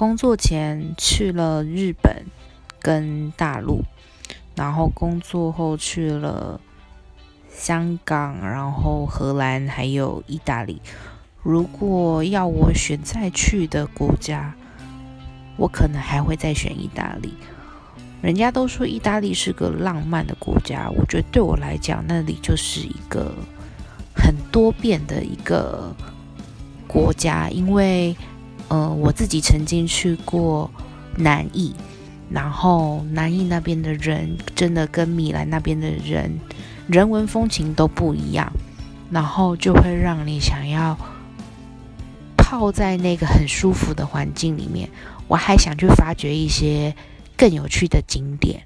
工作前去了日本跟大陆，然后工作后去了香港，然后荷兰还有意大利。如果要我选再去的国家，我可能还会再选意大利。人家都说意大利是个浪漫的国家，我觉得对我来讲，那里就是一个很多变的一个国家。因为，呃，我自己曾经去过南意，然后南意那边的人真的跟米兰那边的人人文风情都不一样，然后就会让你想要泡在那个很舒服的环境里面。我还想去发掘一些。更有趣的景点。